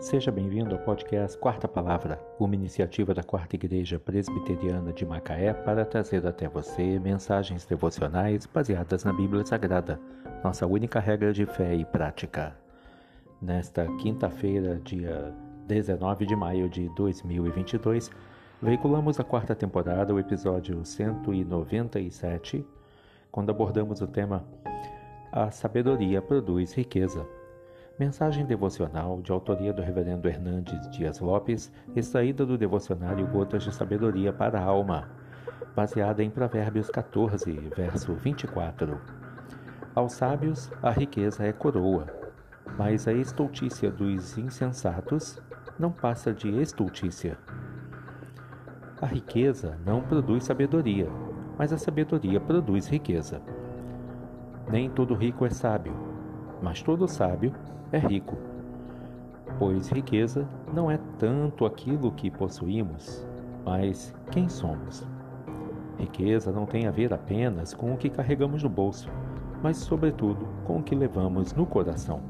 Seja bem-vindo ao podcast Quarta Palavra, uma iniciativa da Quarta Igreja Presbiteriana de Macaé para trazer até você mensagens devocionais baseadas na Bíblia Sagrada, nossa única regra de fé e prática. Nesta quinta-feira, dia 19 de maio de 2022, veiculamos a quarta temporada, o episódio 197, quando abordamos o tema A Sabedoria Produz Riqueza. Mensagem devocional de autoria do Reverendo Hernandes Dias Lopes, extraída do devocionário Gotas de Sabedoria para a Alma, baseada em Provérbios 14, verso 24. Aos sábios a riqueza é coroa, mas a estultícia dos insensatos não passa de estultícia. A riqueza não produz sabedoria, mas a sabedoria produz riqueza. Nem todo rico é sábio, mas todo sábio é rico. Pois riqueza não é tanto aquilo que possuímos, mas quem somos. Riqueza não tem a ver apenas com o que carregamos no bolso, mas, sobretudo, com o que levamos no coração.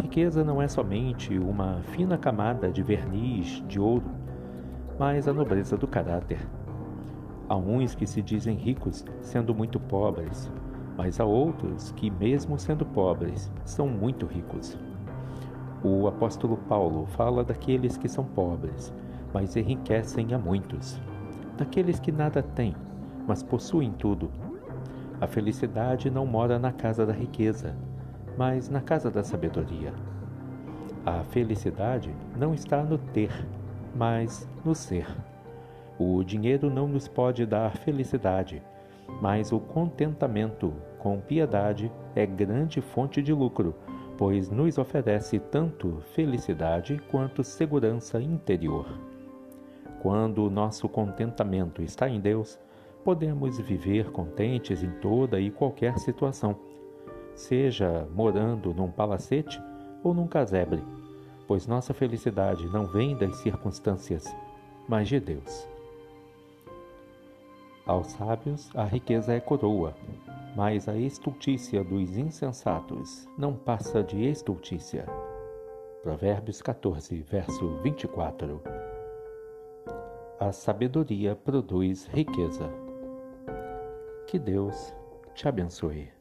Riqueza não é somente uma fina camada de verniz de ouro, mas a nobreza do caráter. Há uns que se dizem ricos sendo muito pobres, mas há outros que, mesmo sendo pobres, são muito ricos. O apóstolo Paulo fala daqueles que são pobres, mas enriquecem a muitos, daqueles que nada têm, mas possuem tudo. A felicidade não mora na casa da riqueza, mas na casa da sabedoria. A felicidade não está no ter, mas no ser. O dinheiro não nos pode dar felicidade, mas o contentamento com piedade é grande fonte de lucro, pois nos oferece tanto felicidade quanto segurança interior. Quando o nosso contentamento está em Deus, podemos viver contentes em toda e qualquer situação, seja morando num palacete ou num casebre, pois nossa felicidade não vem das circunstâncias, mas de Deus. Aos sábios a riqueza é coroa, mas a estultícia dos insensatos não passa de estultícia. Provérbios 14, verso 24. A sabedoria produz riqueza. Que Deus te abençoe.